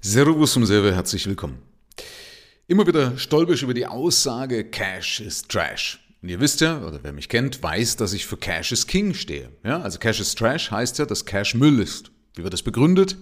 Servus und Serve, herzlich willkommen. Immer wieder stolper ich über die Aussage, Cash ist Trash. Und ihr wisst ja, oder wer mich kennt, weiß, dass ich für Cash is King stehe. Ja, also Cash is Trash heißt ja, dass Cash Müll ist. Wie wird das begründet?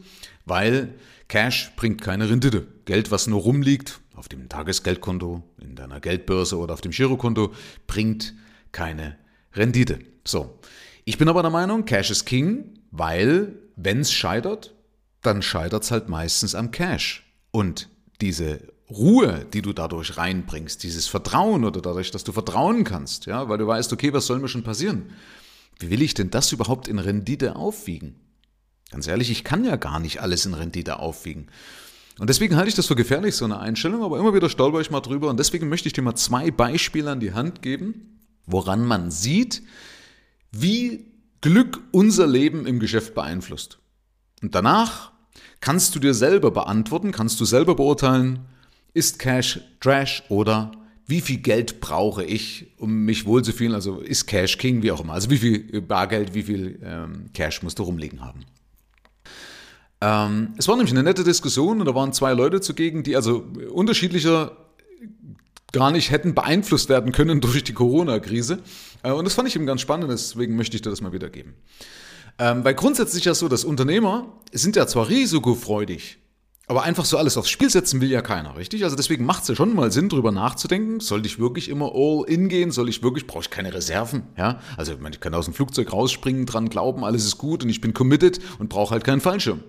Weil Cash bringt keine Rendite. Geld, was nur rumliegt, auf dem Tagesgeldkonto, in deiner Geldbörse oder auf dem Girokonto, bringt keine Rendite. So. Ich bin aber der Meinung, Cash is King, weil, wenn es scheitert, dann scheitert es halt meistens am Cash. Und diese Ruhe, die du dadurch reinbringst, dieses Vertrauen oder dadurch, dass du vertrauen kannst, ja, weil du weißt, okay, was soll mir schon passieren? Wie will ich denn das überhaupt in Rendite aufwiegen? Ganz ehrlich, ich kann ja gar nicht alles in Rendite aufwiegen. Und deswegen halte ich das für gefährlich, so eine Einstellung, aber immer wieder stolper ich mal drüber. Und deswegen möchte ich dir mal zwei Beispiele an die Hand geben, woran man sieht, wie Glück unser Leben im Geschäft beeinflusst. Und danach kannst du dir selber beantworten, kannst du selber beurteilen, ist Cash Trash oder wie viel Geld brauche ich, um mich wohlzufühlen? Also ist Cash King, wie auch immer. Also wie viel Bargeld, wie viel ähm, Cash musst du rumliegen haben? Ähm, es war nämlich eine nette Diskussion und da waren zwei Leute zugegen, die also unterschiedlicher gar nicht hätten beeinflusst werden können durch die Corona-Krise. Äh, und das fand ich eben ganz spannend, deswegen möchte ich dir das mal wiedergeben. Ähm, weil grundsätzlich ja so, dass Unternehmer sind ja zwar risikofreudig, aber einfach so alles aufs Spiel setzen will ja keiner, richtig? Also deswegen macht es ja schon mal Sinn, drüber nachzudenken. Soll ich wirklich immer all in gehen? Soll ich wirklich, brauche ich keine Reserven? Ja, also ich kann aus dem Flugzeug rausspringen, dran glauben, alles ist gut und ich bin committed und brauche halt keinen Fallschirm.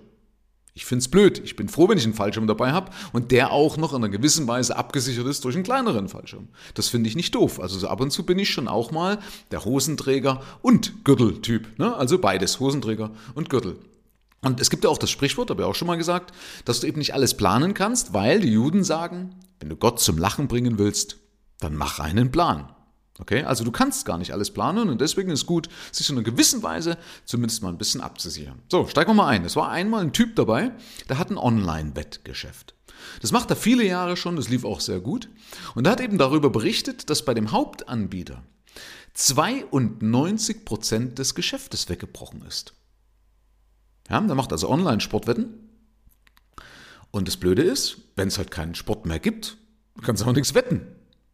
Ich finde es blöd. Ich bin froh, wenn ich einen Fallschirm dabei habe und der auch noch in einer gewissen Weise abgesichert ist durch einen kleineren Fallschirm. Das finde ich nicht doof. Also so ab und zu bin ich schon auch mal der Hosenträger und Gürteltyp. Ne? Also beides, Hosenträger und Gürtel. Und es gibt ja auch das Sprichwort, habe ich auch schon mal gesagt, dass du eben nicht alles planen kannst, weil die Juden sagen, wenn du Gott zum Lachen bringen willst, dann mach einen Plan. Okay, also du kannst gar nicht alles planen und deswegen ist gut, sich in einer gewissen Weise zumindest mal ein bisschen abzusichern. So, steigen wir mal ein. Es war einmal ein Typ dabei, der hat ein Online-Wettgeschäft. Das macht er viele Jahre schon, das lief auch sehr gut. Und er hat eben darüber berichtet, dass bei dem Hauptanbieter 92 Prozent des Geschäftes weggebrochen ist. Ja, der macht also Online-Sportwetten. Und das Blöde ist, wenn es halt keinen Sport mehr gibt, kannst du auch nichts wetten.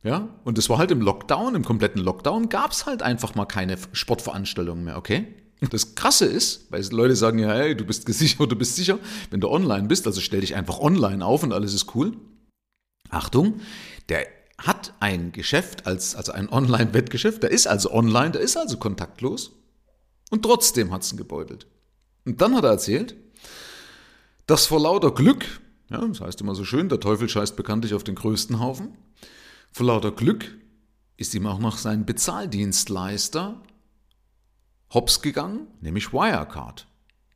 Ja, und das war halt im Lockdown, im kompletten Lockdown, gab es halt einfach mal keine Sportveranstaltungen mehr, okay? Das Krasse ist, weil Leute sagen ja, hey, du bist gesichert, du bist sicher, wenn du online bist, also stell dich einfach online auf und alles ist cool. Achtung, der hat ein Geschäft, als, also ein Online-Wettgeschäft, der ist also online, der ist also kontaktlos und trotzdem hat es ihn gebeutelt. Und dann hat er erzählt, dass vor lauter Glück, ja, das heißt immer so schön, der Teufel scheißt bekanntlich auf den größten Haufen, vor lauter Glück ist ihm auch noch sein Bezahldienstleister hops gegangen, nämlich Wirecard.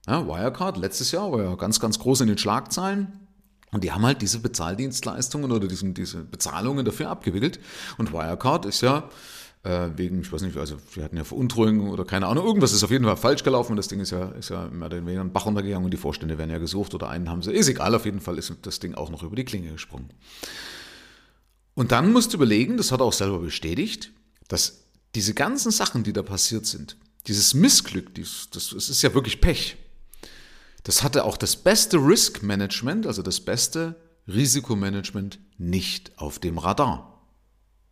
Ja, Wirecard letztes Jahr war ja ganz, ganz groß in den Schlagzeilen. Und die haben halt diese Bezahldienstleistungen oder diesen, diese Bezahlungen dafür abgewickelt. Und Wirecard ist ja äh, wegen, ich weiß nicht, also wir hatten ja Veruntreuung oder keine Ahnung, irgendwas ist auf jeden Fall falsch gelaufen und das Ding ist ja, ist ja mehr oder weniger ein Bach runtergegangen und die Vorstände werden ja gesucht oder einen haben sie, ist egal, auf jeden Fall ist das Ding auch noch über die Klinge gesprungen. Und dann musst du überlegen, das hat er auch selber bestätigt, dass diese ganzen Sachen, die da passiert sind, dieses Missglück, das, das ist ja wirklich Pech. Das hatte auch das beste Risk Management, also das beste Risikomanagement nicht auf dem Radar.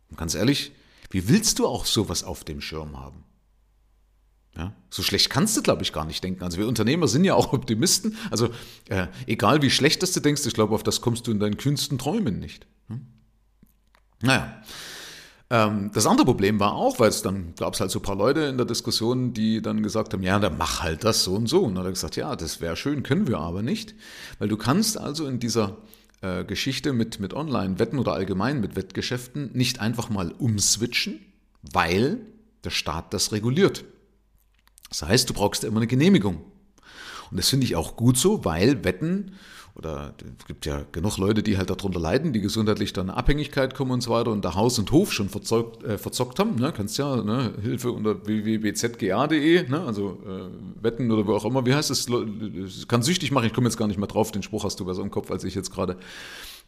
Und ganz ehrlich, wie willst du auch sowas auf dem Schirm haben? Ja, so schlecht kannst du, glaube ich, gar nicht denken. Also wir Unternehmer sind ja auch Optimisten. Also äh, egal wie schlecht das du denkst, ich glaube, auf das kommst du in deinen kühnsten Träumen nicht. Naja. Ähm, das andere Problem war auch, weil es dann gab es halt so ein paar Leute in der Diskussion, die dann gesagt haben, ja, dann mach halt das so und so. Und dann hat er gesagt, ja, das wäre schön, können wir aber nicht. Weil du kannst also in dieser äh, Geschichte mit, mit Online-Wetten oder allgemein mit Wettgeschäften nicht einfach mal umswitchen, weil der Staat das reguliert. Das heißt, du brauchst immer eine Genehmigung. Und das finde ich auch gut so, weil Wetten oder es gibt ja genug Leute, die halt darunter leiden, die gesundheitlich dann eine Abhängigkeit kommen und so weiter und da Haus und Hof schon verzockt, äh, verzockt haben. Ne? Kannst ja, ne? Hilfe unter www.bzga.de, ne? also äh, Wetten oder wo auch immer, wie heißt es, kann süchtig machen, ich komme jetzt gar nicht mehr drauf, den Spruch hast du besser im Kopf als ich jetzt gerade.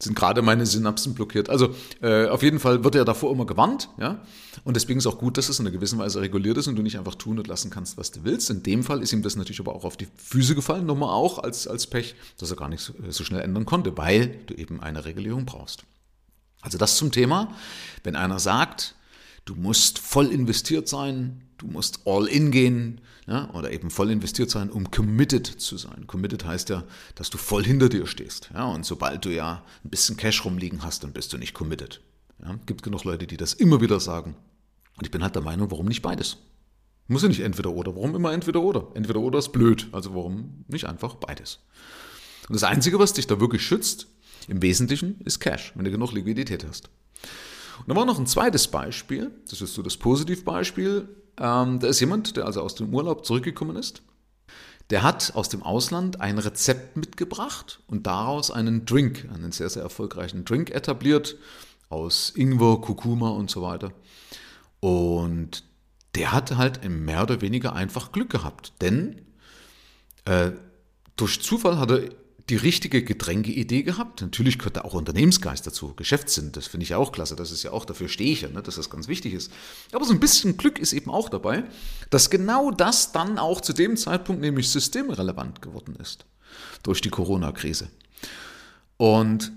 Sind gerade meine Synapsen blockiert. Also äh, auf jeden Fall wird er davor immer gewarnt, ja. Und deswegen ist auch gut, dass es in einer gewissen Weise reguliert ist und du nicht einfach tun und lassen kannst, was du willst. In dem Fall ist ihm das natürlich aber auch auf die Füße gefallen, nochmal auch als, als Pech, dass er gar nicht so, so schnell ändern konnte, weil du eben eine Regulierung brauchst. Also das zum Thema, wenn einer sagt, du musst voll investiert sein, du musst all in gehen, ja, oder eben voll investiert sein, um committed zu sein. Committed heißt ja, dass du voll hinter dir stehst. Ja, und sobald du ja ein bisschen Cash rumliegen hast, dann bist du nicht committed. Ja, gibt genug Leute, die das immer wieder sagen. Und ich bin halt der Meinung, warum nicht beides? Muss ja nicht entweder oder. Warum immer entweder oder? Entweder oder ist blöd. Also warum nicht einfach beides? Und das Einzige, was dich da wirklich schützt, im Wesentlichen, ist Cash, wenn du genug Liquidität hast. Und da war noch ein zweites Beispiel, das ist so das Positivbeispiel. Ähm, da ist jemand, der also aus dem Urlaub zurückgekommen ist. Der hat aus dem Ausland ein Rezept mitgebracht und daraus einen Drink, einen sehr, sehr erfolgreichen Drink etabliert, aus Ingwer, Kurkuma und so weiter. Und der hat halt mehr oder weniger einfach Glück gehabt, denn äh, durch Zufall hat er die richtige Getränkeidee gehabt. Natürlich gehört da auch Unternehmensgeist dazu, Geschäftssinn, das finde ich ja auch klasse, das ist ja auch, dafür stehe ich ja, ne, dass das ganz wichtig ist. Aber so ein bisschen Glück ist eben auch dabei, dass genau das dann auch zu dem Zeitpunkt nämlich systemrelevant geworden ist durch die Corona-Krise. Und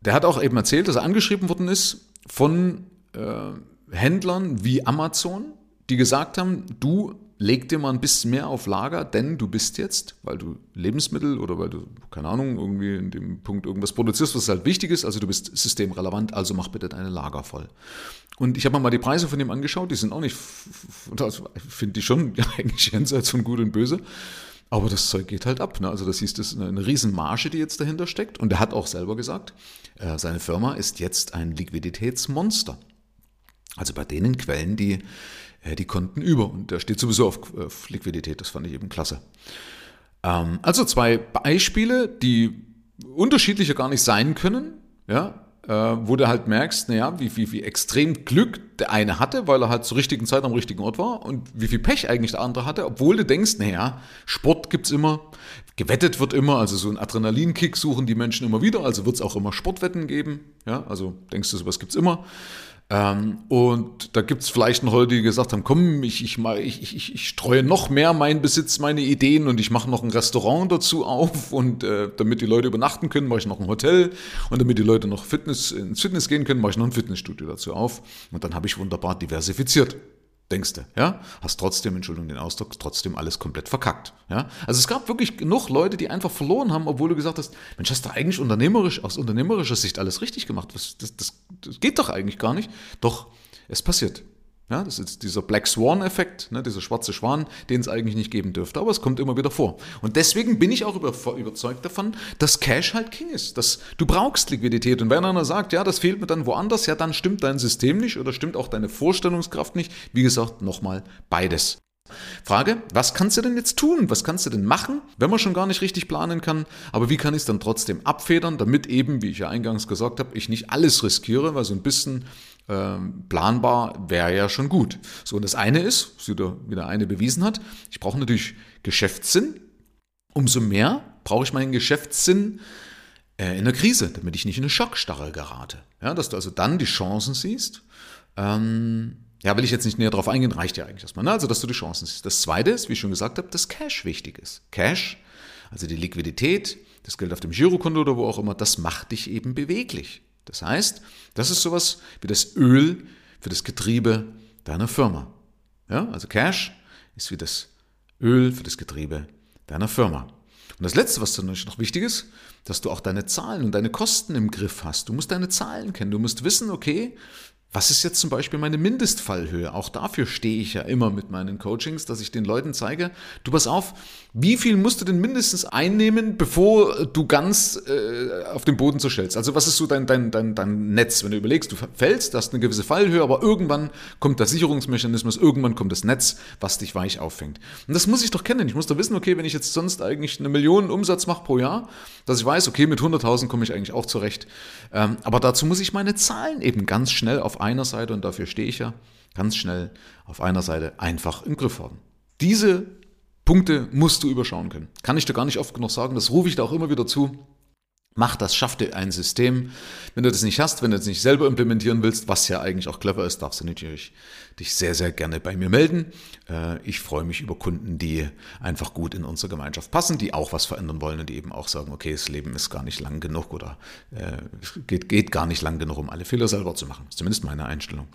der hat auch eben erzählt, dass er angeschrieben worden ist von äh, Händlern wie Amazon, die gesagt haben, du leg dir mal ein bisschen mehr auf Lager, denn du bist jetzt, weil du Lebensmittel oder weil du, keine Ahnung, irgendwie in dem Punkt irgendwas produzierst, was halt wichtig ist, also du bist systemrelevant, also mach bitte deine Lager voll. Und ich habe mir mal die Preise von dem angeschaut, die sind auch nicht, also finde ich schon ja, eigentlich jenseits von gut und böse. Aber das Zeug geht halt ab. Ne? Also das hieß, das ist eine riesen Marge, die jetzt dahinter steckt. Und er hat auch selber gesagt, äh, seine Firma ist jetzt ein Liquiditätsmonster. Also bei denen Quellen, die die Konten über. Und der steht sowieso auf, auf Liquidität. Das fand ich eben klasse. Ähm, also zwei Beispiele, die unterschiedlicher gar nicht sein können. Ja, äh, wo du halt merkst, naja, wie, wie, wie extrem Glück der eine hatte, weil er halt zur richtigen Zeit am richtigen Ort war und wie viel Pech eigentlich der andere hatte, obwohl du denkst, naja, Sport gibt's immer, gewettet wird immer, also so ein Adrenalinkick suchen die Menschen immer wieder, also wird es auch immer Sportwetten geben, ja, also denkst du, sowas gibt's immer. Ähm, und da gibt es vielleicht noch Leute, die gesagt haben, komm, ich, ich, ich, ich, ich streue noch mehr meinen Besitz, meine Ideen und ich mache noch ein Restaurant dazu auf und äh, damit die Leute übernachten können, mache ich noch ein Hotel. Und damit die Leute noch Fitness, ins Fitness gehen können, mache ich noch ein Fitnessstudio dazu auf. Und dann habe ich wunderbar diversifiziert denkst du, ja, hast trotzdem, Entschuldigung den Ausdruck, trotzdem alles komplett verkackt, ja. Also es gab wirklich genug Leute, die einfach verloren haben, obwohl du gesagt hast, Mensch, hast du eigentlich unternehmerisch, aus unternehmerischer Sicht alles richtig gemacht, das, das, das, das geht doch eigentlich gar nicht. Doch, es passiert. Ja, das ist dieser Black Swan-Effekt, ne, dieser schwarze Schwan, den es eigentlich nicht geben dürfte, aber es kommt immer wieder vor. Und deswegen bin ich auch über, überzeugt davon, dass Cash halt King ist. Dass du brauchst Liquidität. Und wenn einer sagt, ja, das fehlt mir dann woanders, ja, dann stimmt dein System nicht oder stimmt auch deine Vorstellungskraft nicht. Wie gesagt, nochmal beides. Frage, was kannst du denn jetzt tun? Was kannst du denn machen, wenn man schon gar nicht richtig planen kann? Aber wie kann ich es dann trotzdem abfedern, damit eben, wie ich ja eingangs gesagt habe, ich nicht alles riskiere, weil so ein bisschen planbar wäre ja schon gut. So, und das eine ist, was wieder, wieder eine bewiesen hat, ich brauche natürlich Geschäftssinn. Umso mehr brauche ich meinen Geschäftssinn äh, in der Krise, damit ich nicht in eine Schockstarre gerate. Ja, dass du also dann die Chancen siehst. Ähm, ja, will ich jetzt nicht näher darauf eingehen, reicht ja eigentlich erstmal. Ne? Also, dass du die Chancen siehst. Das zweite ist, wie ich schon gesagt habe, dass Cash wichtig ist. Cash, also die Liquidität, das Geld auf dem Girokonto oder wo auch immer, das macht dich eben beweglich. Das heißt, das ist sowas wie das Öl für das Getriebe deiner Firma. Ja, also Cash ist wie das Öl für das Getriebe deiner Firma. Und das Letzte, was dann noch wichtig ist, dass du auch deine Zahlen und deine Kosten im Griff hast. Du musst deine Zahlen kennen. Du musst wissen, okay, was ist jetzt zum Beispiel meine Mindestfallhöhe? Auch dafür stehe ich ja immer mit meinen Coachings, dass ich den Leuten zeige, du pass auf, wie viel musst du denn mindestens einnehmen, bevor du ganz äh, auf den Boden zerstellst? Also was ist so dein, dein, dein, dein Netz, wenn du überlegst, du fällst, hast eine gewisse Fallhöhe, aber irgendwann kommt der Sicherungsmechanismus, irgendwann kommt das Netz, was dich weich auffängt. Und das muss ich doch kennen. Ich muss doch wissen, okay, wenn ich jetzt sonst eigentlich eine Million Umsatz mache pro Jahr, dass ich weiß, okay, mit 100.000 komme ich eigentlich auch zurecht. Ähm, aber dazu muss ich meine Zahlen eben ganz schnell auf einer Seite, und dafür stehe ich ja, ganz schnell auf einer Seite einfach im Griff haben. Diese Punkte musst du überschauen können. Kann ich dir gar nicht oft genug sagen, das rufe ich da auch immer wieder zu. Mach das, schaff dir ein System. Wenn du das nicht hast, wenn du das nicht selber implementieren willst, was ja eigentlich auch clever ist, darfst du natürlich dich sehr, sehr gerne bei mir melden. Äh, ich freue mich über Kunden, die einfach gut in unsere Gemeinschaft passen, die auch was verändern wollen und die eben auch sagen, okay, das Leben ist gar nicht lang genug oder äh, geht, geht gar nicht lang genug, um alle Fehler selber zu machen. Zumindest meine Einstellung.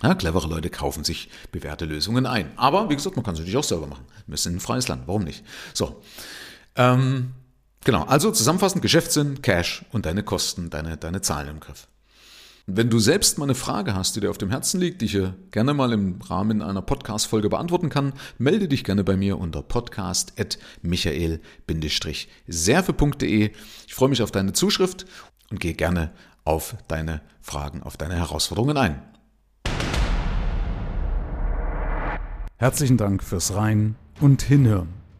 Ja, clevere Leute kaufen sich bewährte Lösungen ein. Aber wie gesagt, man kann es natürlich auch selber machen. Wir sind ein freies Land, warum nicht? So. Ähm, Genau, also zusammenfassend Geschäftssinn, Cash und deine Kosten, deine, deine Zahlen im Griff. Wenn du selbst mal eine Frage hast, die dir auf dem Herzen liegt, die ich gerne mal im Rahmen einer Podcast-Folge beantworten kann, melde dich gerne bei mir unter podcast.michael-serve.de. Ich freue mich auf deine Zuschrift und gehe gerne auf deine Fragen, auf deine Herausforderungen ein. Herzlichen Dank fürs Rein und Hinhören.